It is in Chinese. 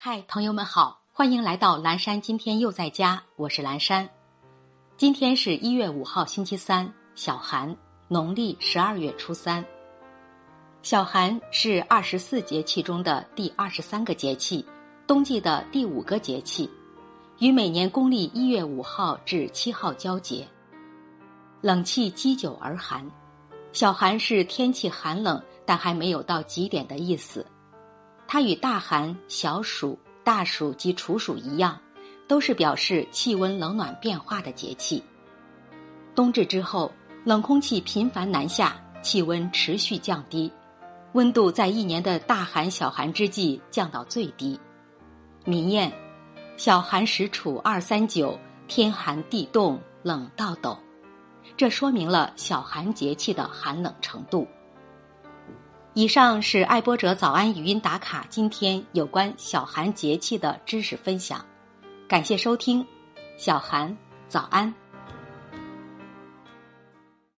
嗨，朋友们好，欢迎来到蓝山。今天又在家，我是蓝山。今天是一月五号，星期三，小寒，农历十二月初三。小寒是二十四节气中的第二十三个节气，冬季的第五个节气，与每年公历一月五号至七号交接。冷气积久而寒，小寒是天气寒冷但还没有到极点的意思。它与大寒、小暑、大暑及处暑一样，都是表示气温冷暖变化的节气。冬至之后，冷空气频繁南下，气温持续降低，温度在一年的大寒、小寒之际降到最低。民谚：“小寒时处二三九，天寒地冻冷到抖。”这说明了小寒节气的寒冷程度。以上是爱播者早安语音打卡，今天有关小寒节气的知识分享，感谢收听，小寒早安。